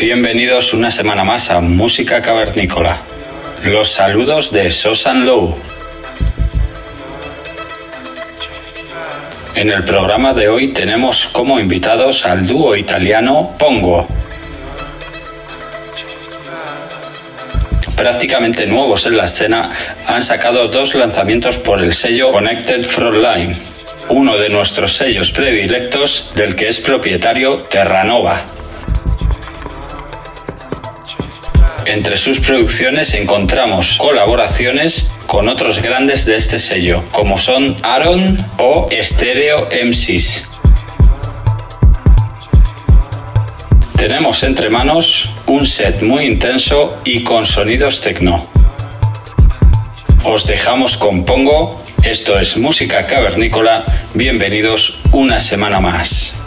Bienvenidos una semana más a Música Cavernícola. Los saludos de Sosan Low. En el programa de hoy tenemos como invitados al dúo italiano Pongo. Prácticamente nuevos en la escena, han sacado dos lanzamientos por el sello Connected Frontline, uno de nuestros sellos predilectos del que es propietario Terranova. Entre sus producciones encontramos colaboraciones con otros grandes de este sello, como son Aaron o Stereo MCs. Tenemos entre manos un set muy intenso y con sonidos techno. Os dejamos con Pongo, esto es música cavernícola, bienvenidos una semana más.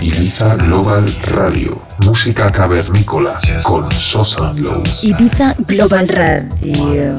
Ibiza Global Radio. Música cavernícola con Sosa Low. Ibiza Global Radio.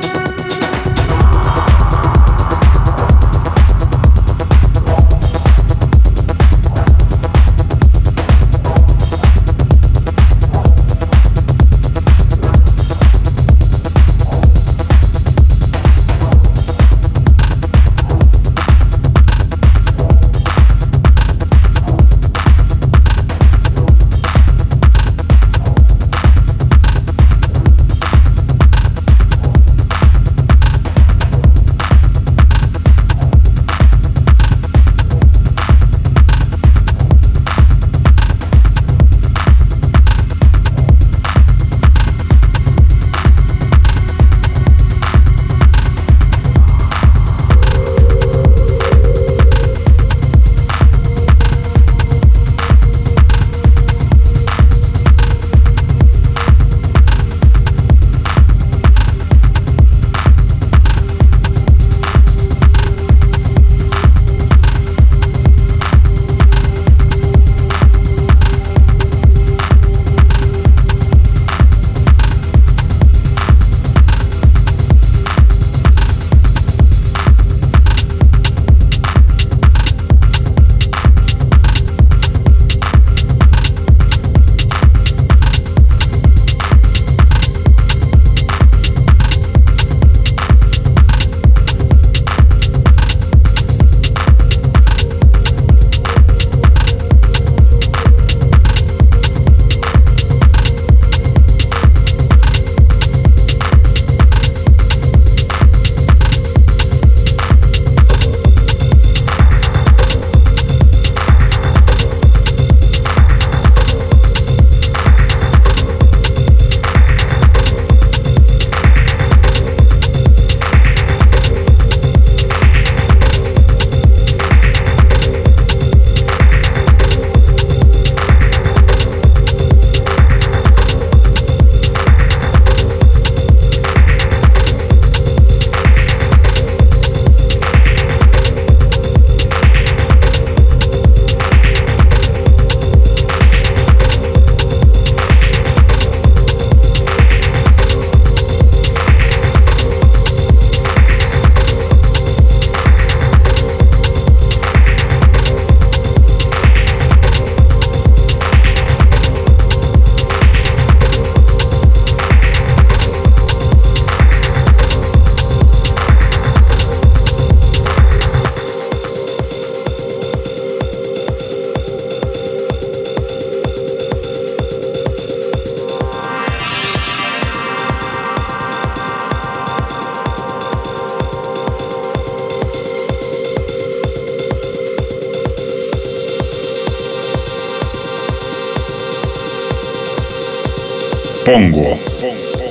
Pongo.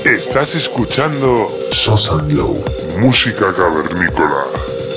Estás escuchando Sosa Glow. música cavernícola.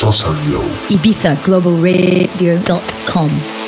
Sosa ibizaglobalradio.com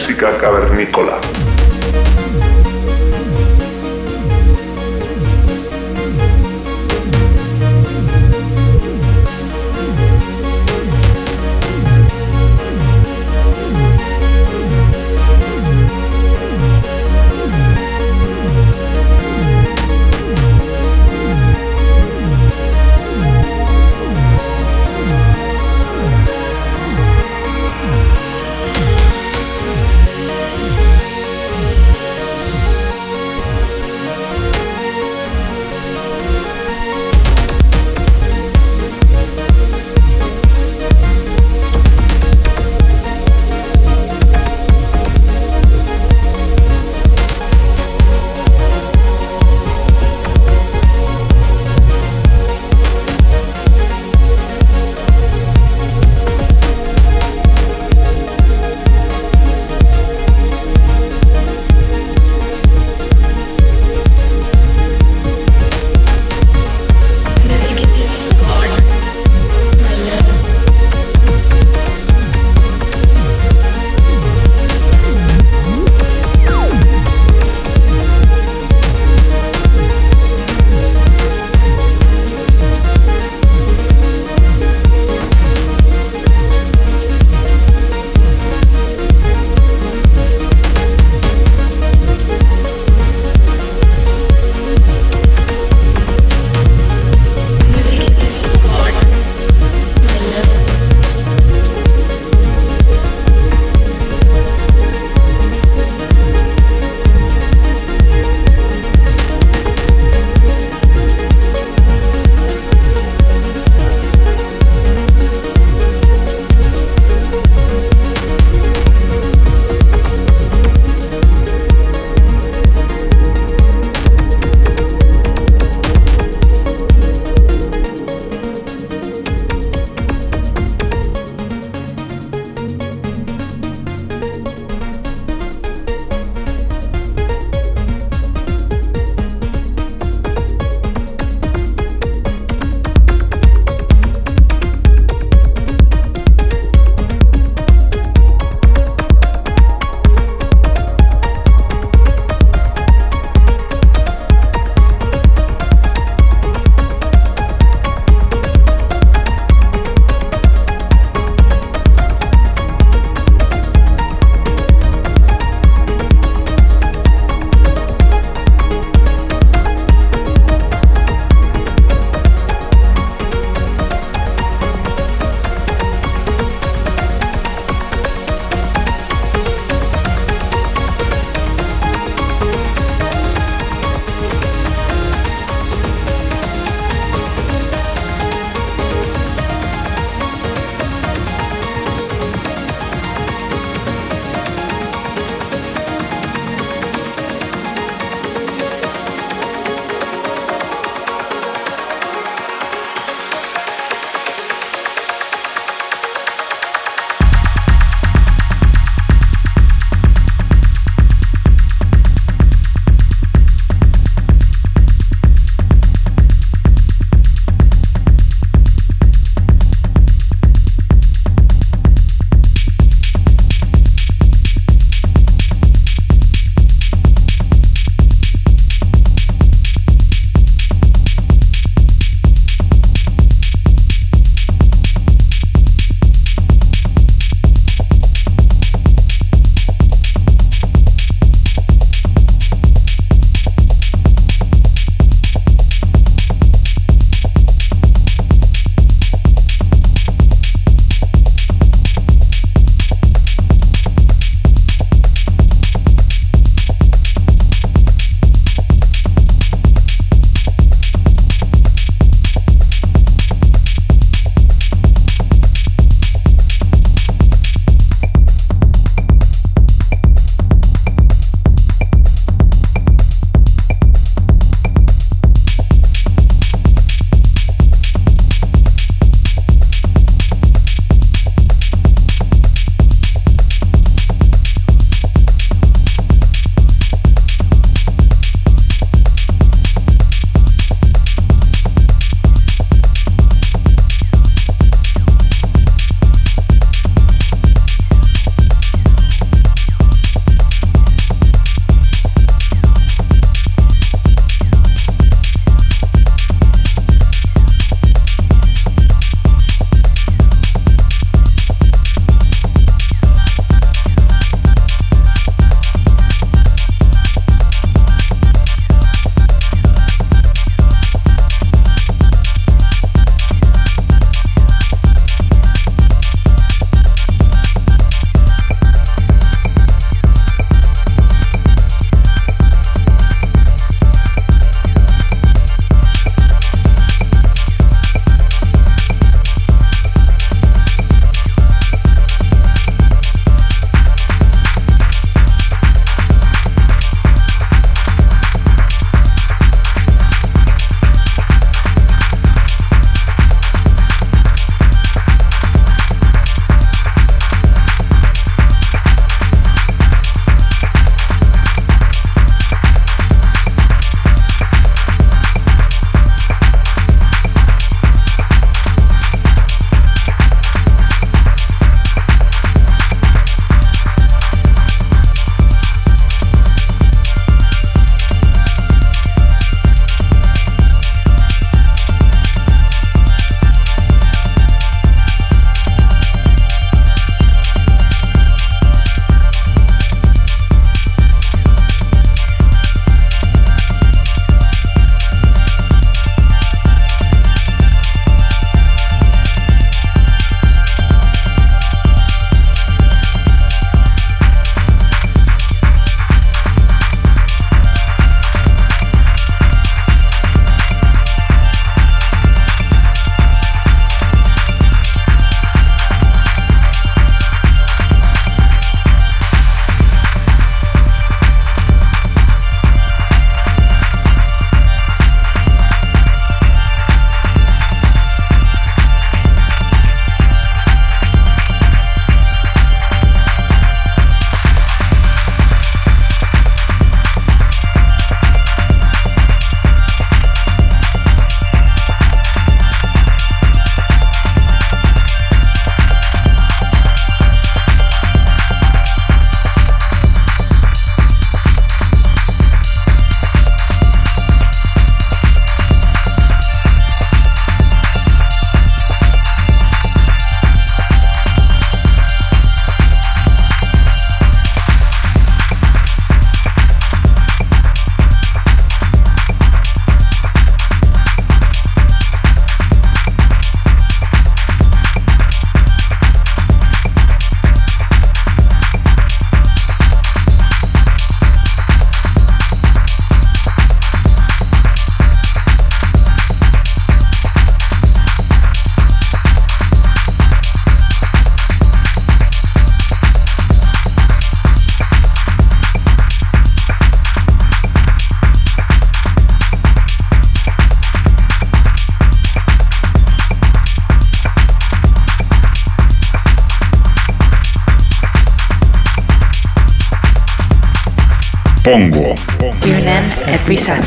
música cavernícola.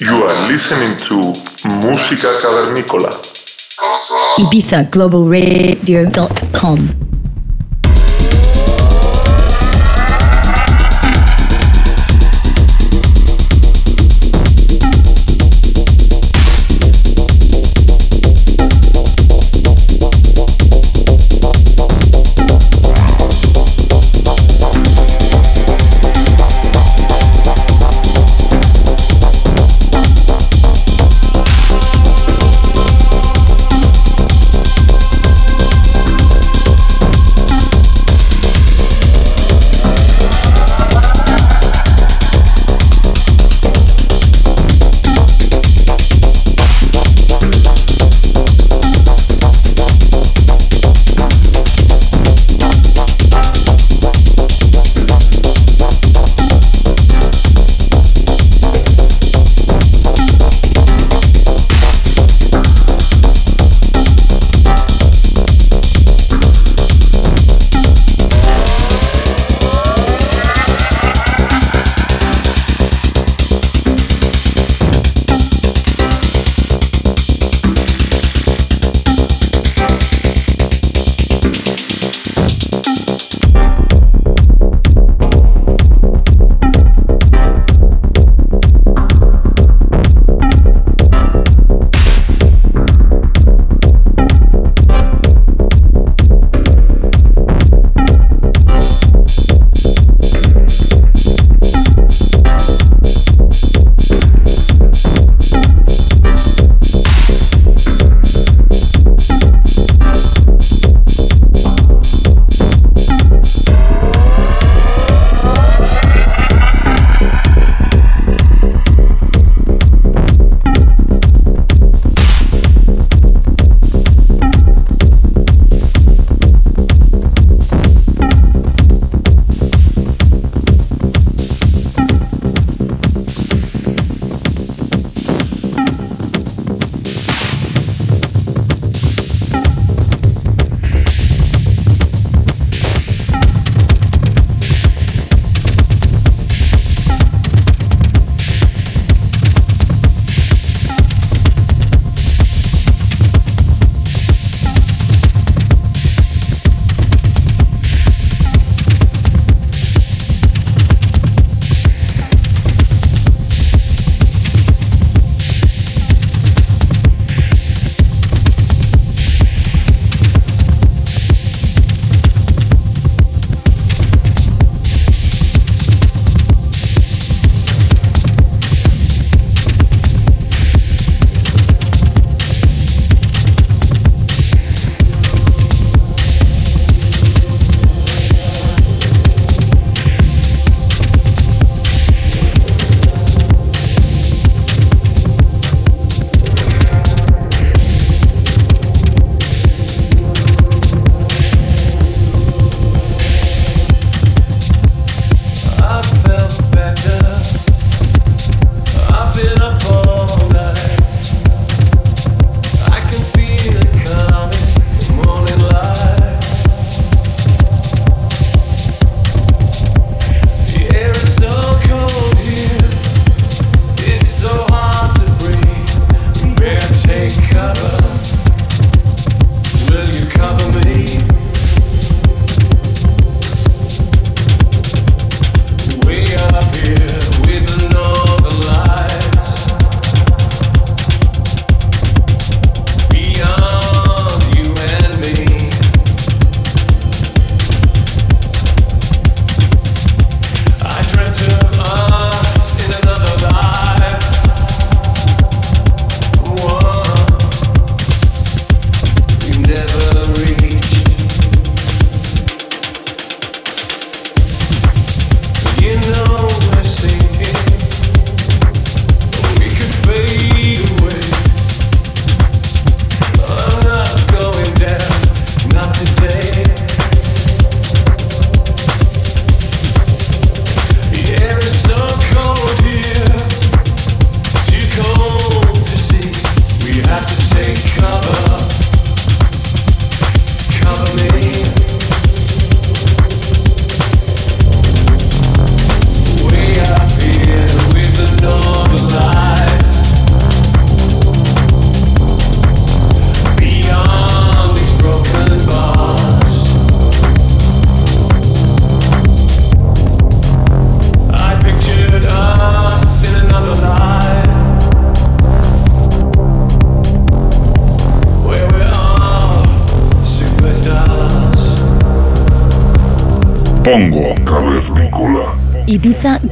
You are listening to Música Cavernícola. Ibiza Global Radio.com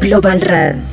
Global Radio.